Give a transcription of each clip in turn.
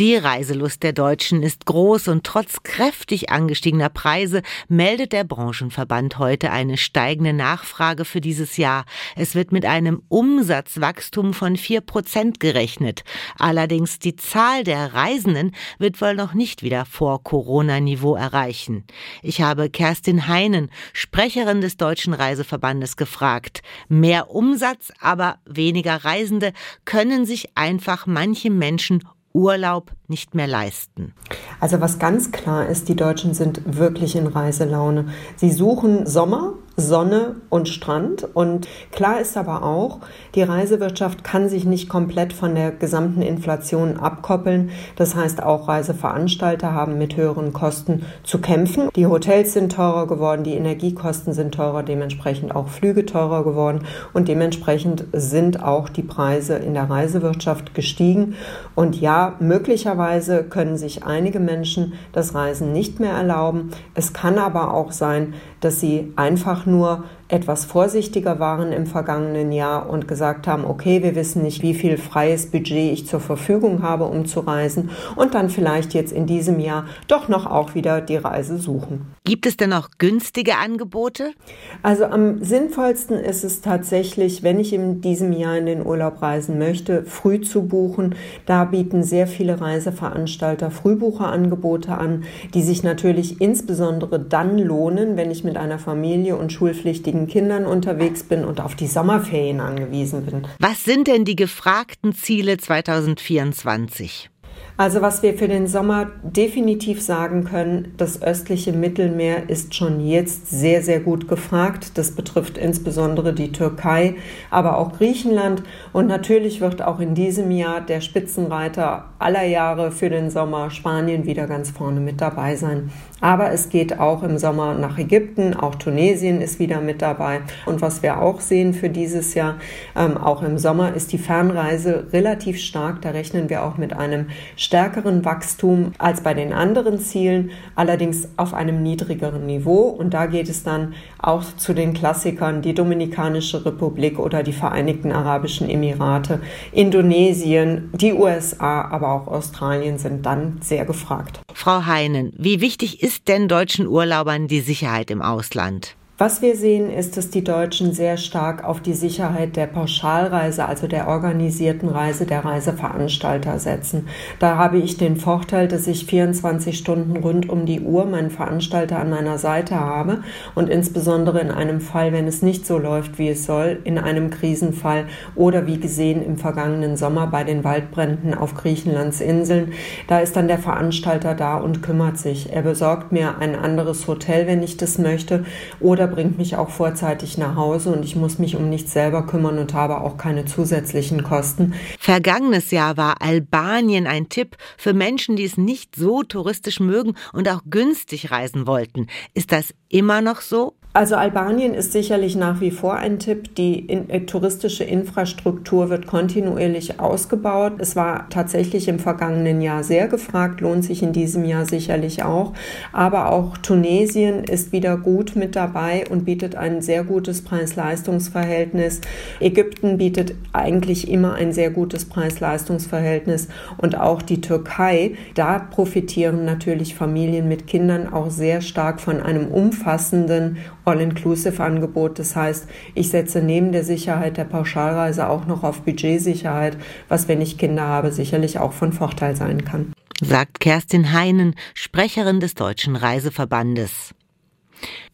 Die Reiselust der Deutschen ist groß und trotz kräftig angestiegener Preise meldet der Branchenverband heute eine steigende Nachfrage für dieses Jahr. Es wird mit einem Umsatzwachstum von vier Prozent gerechnet. Allerdings die Zahl der Reisenden wird wohl noch nicht wieder vor Corona-Niveau erreichen. Ich habe Kerstin Heinen, Sprecherin des Deutschen Reiseverbandes, gefragt. Mehr Umsatz, aber weniger Reisende können sich einfach manche Menschen Urlaub nicht mehr leisten. Also was ganz klar ist, die Deutschen sind wirklich in Reiselaune. Sie suchen Sommer, Sonne und Strand. Und klar ist aber auch, die Reisewirtschaft kann sich nicht komplett von der gesamten Inflation abkoppeln. Das heißt, auch Reiseveranstalter haben mit höheren Kosten zu kämpfen. Die Hotels sind teurer geworden, die Energiekosten sind teurer, dementsprechend auch Flüge teurer geworden und dementsprechend sind auch die Preise in der Reisewirtschaft gestiegen. Und ja, möglicherweise können sich einige Menschen das Reisen nicht mehr erlauben. Es kann aber auch sein, dass sie einfach nur etwas vorsichtiger waren im vergangenen Jahr und gesagt haben, okay, wir wissen nicht, wie viel freies Budget ich zur Verfügung habe, um zu reisen und dann vielleicht jetzt in diesem Jahr doch noch auch wieder die Reise suchen. Gibt es denn auch günstige Angebote? Also am sinnvollsten ist es tatsächlich, wenn ich in diesem Jahr in den Urlaub reisen möchte, früh zu buchen. Da bieten sehr viele Reiseveranstalter Frühbucherangebote an, die sich natürlich insbesondere dann lohnen, wenn ich mit einer Familie und schulpflichtigen meinen Kindern unterwegs bin und auf die Sommerferien angewiesen bin. Was sind denn die gefragten Ziele 2024? Also was wir für den Sommer definitiv sagen können, das östliche Mittelmeer ist schon jetzt sehr, sehr gut gefragt. Das betrifft insbesondere die Türkei, aber auch Griechenland. Und natürlich wird auch in diesem Jahr der Spitzenreiter aller Jahre für den Sommer Spanien wieder ganz vorne mit dabei sein. Aber es geht auch im Sommer nach Ägypten, auch Tunesien ist wieder mit dabei. Und was wir auch sehen für dieses Jahr, ähm, auch im Sommer, ist die Fernreise relativ stark. Da rechnen wir auch mit einem stärkeren Wachstum als bei den anderen Zielen, allerdings auf einem niedrigeren Niveau. Und da geht es dann auch zu den Klassikern, die Dominikanische Republik oder die Vereinigten Arabischen Emirate, Indonesien, die USA, aber auch Australien sind dann sehr gefragt. Frau Heinen, wie wichtig ist denn deutschen Urlaubern die Sicherheit im Ausland? Was wir sehen, ist, dass die Deutschen sehr stark auf die Sicherheit der Pauschalreise, also der organisierten Reise der Reiseveranstalter setzen. Da habe ich den Vorteil, dass ich 24 Stunden rund um die Uhr meinen Veranstalter an meiner Seite habe und insbesondere in einem Fall, wenn es nicht so läuft, wie es soll, in einem Krisenfall oder wie gesehen im vergangenen Sommer bei den Waldbränden auf Griechenlands Inseln, da ist dann der Veranstalter da und kümmert sich. Er besorgt mir ein anderes Hotel, wenn ich das möchte oder bringt mich auch vorzeitig nach Hause und ich muss mich um nichts selber kümmern und habe auch keine zusätzlichen Kosten. Vergangenes Jahr war Albanien ein Tipp für Menschen, die es nicht so touristisch mögen und auch günstig reisen wollten. Ist das immer noch so? Also Albanien ist sicherlich nach wie vor ein Tipp. Die in, äh, touristische Infrastruktur wird kontinuierlich ausgebaut. Es war tatsächlich im vergangenen Jahr sehr gefragt, lohnt sich in diesem Jahr sicherlich auch. Aber auch Tunesien ist wieder gut mit dabei und bietet ein sehr gutes Preis-Leistungs-Verhältnis. Ägypten bietet eigentlich immer ein sehr gutes Preis-Leistungs-Verhältnis und auch die Türkei. Da profitieren natürlich Familien mit Kindern auch sehr stark von einem umfassenden All-Inclusive-Angebot. Das heißt, ich setze neben der Sicherheit der Pauschalreise auch noch auf Budgetsicherheit, was, wenn ich Kinder habe, sicherlich auch von Vorteil sein kann. Sagt Kerstin Heinen, Sprecherin des Deutschen Reiseverbandes.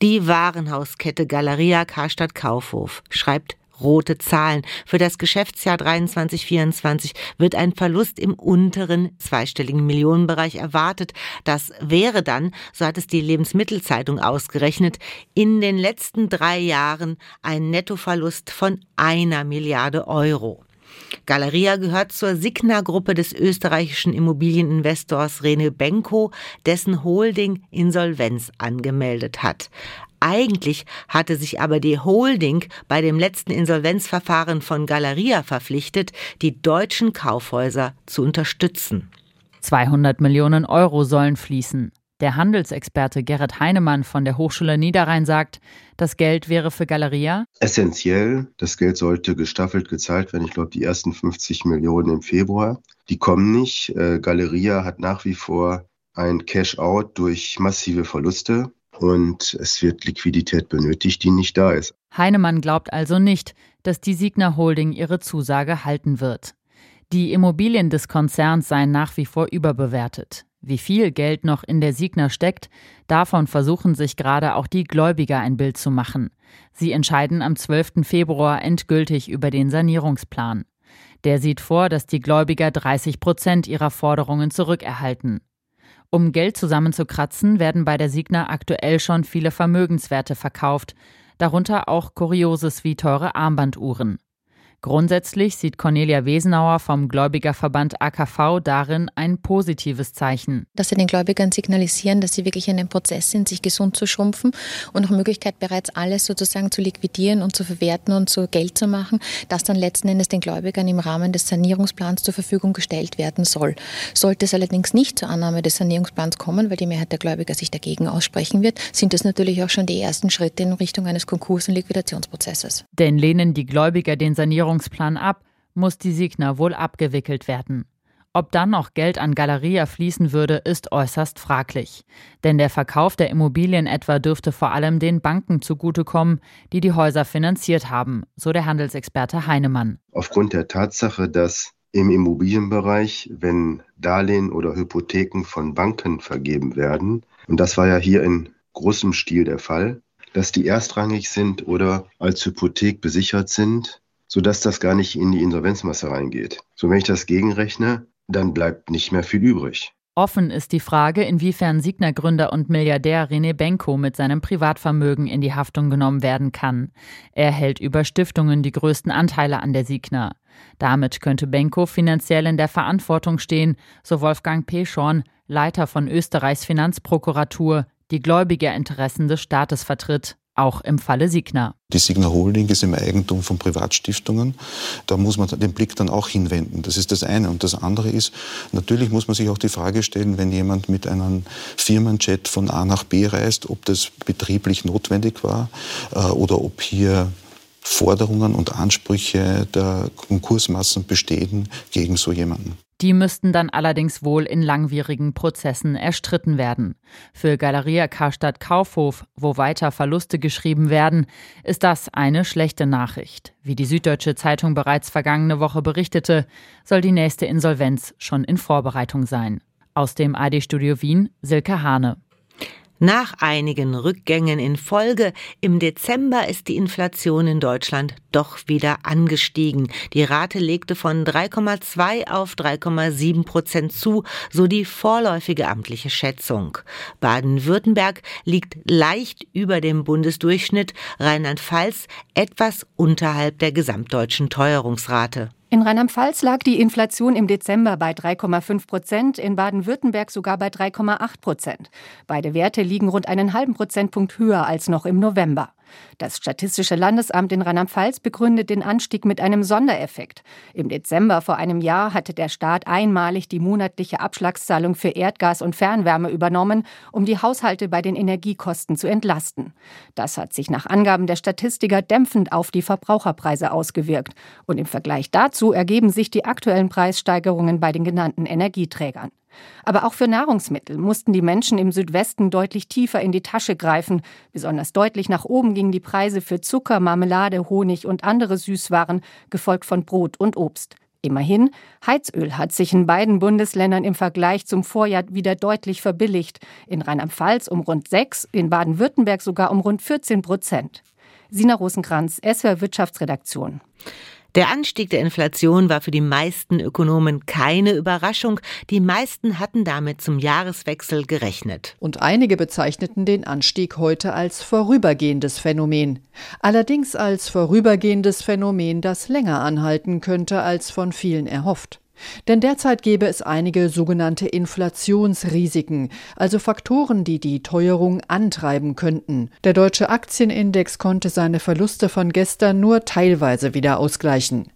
Die Warenhauskette Galeria Karstadt Kaufhof schreibt rote Zahlen. Für das Geschäftsjahr 23-24 wird ein Verlust im unteren zweistelligen Millionenbereich erwartet. Das wäre dann, so hat es die Lebensmittelzeitung ausgerechnet, in den letzten drei Jahren ein Nettoverlust von einer Milliarde Euro. Galeria gehört zur Signa-Gruppe des österreichischen Immobilieninvestors Rene Benko, dessen Holding Insolvenz angemeldet hat. Eigentlich hatte sich aber die Holding bei dem letzten Insolvenzverfahren von Galeria verpflichtet, die deutschen Kaufhäuser zu unterstützen. 200 Millionen Euro sollen fließen. Der Handelsexperte Gerrit Heinemann von der Hochschule Niederrhein sagt, das Geld wäre für Galeria essentiell. Das Geld sollte gestaffelt gezahlt werden. Ich glaube, die ersten 50 Millionen im Februar, die kommen nicht. Äh, Galeria hat nach wie vor ein Cash-out durch massive Verluste und es wird Liquidität benötigt, die nicht da ist. Heinemann glaubt also nicht, dass die Signa Holding ihre Zusage halten wird. Die Immobilien des Konzerns seien nach wie vor überbewertet. Wie viel Geld noch in der Signa steckt, davon versuchen sich gerade auch die Gläubiger ein Bild zu machen. Sie entscheiden am 12. Februar endgültig über den Sanierungsplan. Der sieht vor, dass die Gläubiger 30 Prozent ihrer Forderungen zurückerhalten. Um Geld zusammenzukratzen, werden bei der Signa aktuell schon viele Vermögenswerte verkauft, darunter auch Kurioses wie teure Armbanduhren. Grundsätzlich sieht Cornelia Wesenauer vom Gläubigerverband AKV darin ein positives Zeichen. Dass sie den Gläubigern signalisieren, dass sie wirklich in einem Prozess sind, sich gesund zu schrumpfen und nach Möglichkeit bereits alles sozusagen zu liquidieren und zu verwerten und zu Geld zu machen, das dann letzten Endes den Gläubigern im Rahmen des Sanierungsplans zur Verfügung gestellt werden soll. Sollte es allerdings nicht zur Annahme des Sanierungsplans kommen, weil die Mehrheit der Gläubiger sich dagegen aussprechen wird, sind das natürlich auch schon die ersten Schritte in Richtung eines Konkurs- und Liquidationsprozesses. Denn lehnen die Gläubiger den Sanierungsplan Sanierungsplan ab, muss die Signa wohl abgewickelt werden. Ob dann noch Geld an Galeria fließen würde, ist äußerst fraglich. Denn der Verkauf der Immobilien etwa dürfte vor allem den Banken zugutekommen, die die Häuser finanziert haben, so der Handelsexperte Heinemann. Aufgrund der Tatsache, dass im Immobilienbereich, wenn Darlehen oder Hypotheken von Banken vergeben werden, und das war ja hier in großem Stil der Fall, dass die erstrangig sind oder als Hypothek besichert sind, sodass das gar nicht in die Insolvenzmasse reingeht. So, wenn ich das gegenrechne, dann bleibt nicht mehr viel übrig. Offen ist die Frage, inwiefern Signer-Gründer und Milliardär René Benko mit seinem Privatvermögen in die Haftung genommen werden kann. Er hält über Stiftungen die größten Anteile an der Signer. Damit könnte Benko finanziell in der Verantwortung stehen, so Wolfgang P. Schorn, Leiter von Österreichs Finanzprokuratur, die Gläubigerinteressen des Staates vertritt auch im Falle Signa. Die Signa Holding ist im Eigentum von Privatstiftungen. Da muss man den Blick dann auch hinwenden. Das ist das eine. Und das andere ist, natürlich muss man sich auch die Frage stellen, wenn jemand mit einem Firmenjet von A nach B reist, ob das betrieblich notwendig war äh, oder ob hier Forderungen und Ansprüche der Konkursmassen bestehen gegen so jemanden. Die müssten dann allerdings wohl in langwierigen Prozessen erstritten werden. Für Galeria Karstadt Kaufhof, wo weiter Verluste geschrieben werden, ist das eine schlechte Nachricht. Wie die Süddeutsche Zeitung bereits vergangene Woche berichtete, soll die nächste Insolvenz schon in Vorbereitung sein. Aus dem AD-Studio Wien, Silke Hane. Nach einigen Rückgängen in Folge im Dezember ist die Inflation in Deutschland doch wieder angestiegen. Die Rate legte von 3,2 auf 3,7 Prozent zu, so die vorläufige amtliche Schätzung. Baden-Württemberg liegt leicht über dem Bundesdurchschnitt, Rheinland-Pfalz etwas unterhalb der gesamtdeutschen Teuerungsrate. In Rheinland-Pfalz lag die Inflation im Dezember bei 3,5 Prozent, in Baden-Württemberg sogar bei 3,8 Prozent. Beide Werte liegen rund einen halben Prozentpunkt höher als noch im November. Das Statistische Landesamt in Rheinland-Pfalz begründet den Anstieg mit einem Sondereffekt. Im Dezember vor einem Jahr hatte der Staat einmalig die monatliche Abschlagszahlung für Erdgas und Fernwärme übernommen, um die Haushalte bei den Energiekosten zu entlasten. Das hat sich nach Angaben der Statistiker dämpfend auf die Verbraucherpreise ausgewirkt. Und im Vergleich dazu ergeben sich die aktuellen Preissteigerungen bei den genannten Energieträgern. Aber auch für Nahrungsmittel mussten die Menschen im Südwesten deutlich tiefer in die Tasche greifen. Besonders deutlich nach oben gingen die Preise für Zucker, Marmelade, Honig und andere Süßwaren, gefolgt von Brot und Obst. Immerhin, Heizöl hat sich in beiden Bundesländern im Vergleich zum Vorjahr wieder deutlich verbilligt. In Rheinland-Pfalz um rund 6, in Baden-Württemberg sogar um rund 14 Prozent. Sina Rosenkranz, SWR Wirtschaftsredaktion. Der Anstieg der Inflation war für die meisten Ökonomen keine Überraschung. Die meisten hatten damit zum Jahreswechsel gerechnet. Und einige bezeichneten den Anstieg heute als vorübergehendes Phänomen. Allerdings als vorübergehendes Phänomen, das länger anhalten könnte als von vielen erhofft. Denn derzeit gäbe es einige sogenannte Inflationsrisiken, also Faktoren, die die Teuerung antreiben könnten. Der deutsche Aktienindex konnte seine Verluste von gestern nur teilweise wieder ausgleichen.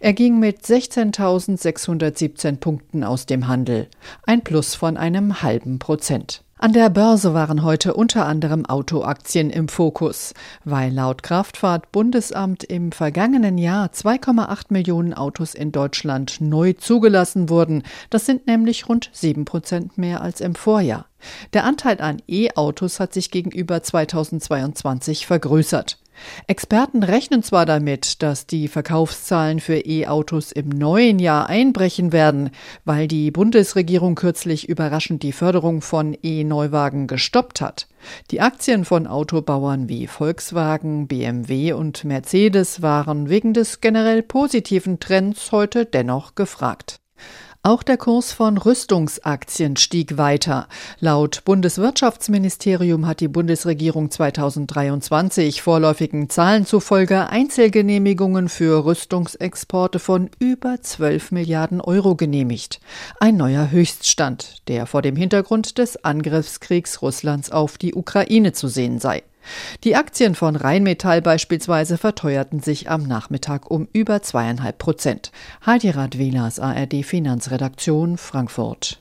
Er ging mit 16.617 Punkten aus dem Handel, ein Plus von einem halben Prozent. An der Börse waren heute unter anderem Autoaktien im Fokus, weil laut Kraftfahrt-Bundesamt im vergangenen Jahr 2,8 Millionen Autos in Deutschland neu zugelassen wurden. Das sind nämlich rund 7 Prozent mehr als im Vorjahr. Der Anteil an E-Autos hat sich gegenüber 2022 vergrößert. Experten rechnen zwar damit, dass die Verkaufszahlen für E-Autos im neuen Jahr einbrechen werden, weil die Bundesregierung kürzlich überraschend die Förderung von E-Neuwagen gestoppt hat. Die Aktien von Autobauern wie Volkswagen, BMW und Mercedes waren wegen des generell positiven Trends heute dennoch gefragt. Auch der Kurs von Rüstungsaktien stieg weiter. Laut Bundeswirtschaftsministerium hat die Bundesregierung 2023 vorläufigen Zahlen zufolge Einzelgenehmigungen für Rüstungsexporte von über 12 Milliarden Euro genehmigt. Ein neuer Höchststand, der vor dem Hintergrund des Angriffskriegs Russlands auf die Ukraine zu sehen sei. Die Aktien von Rheinmetall beispielsweise verteuerten sich am Nachmittag um über zweieinhalb Prozent. Heidi Radwilas, ARD Finanzredaktion, Frankfurt.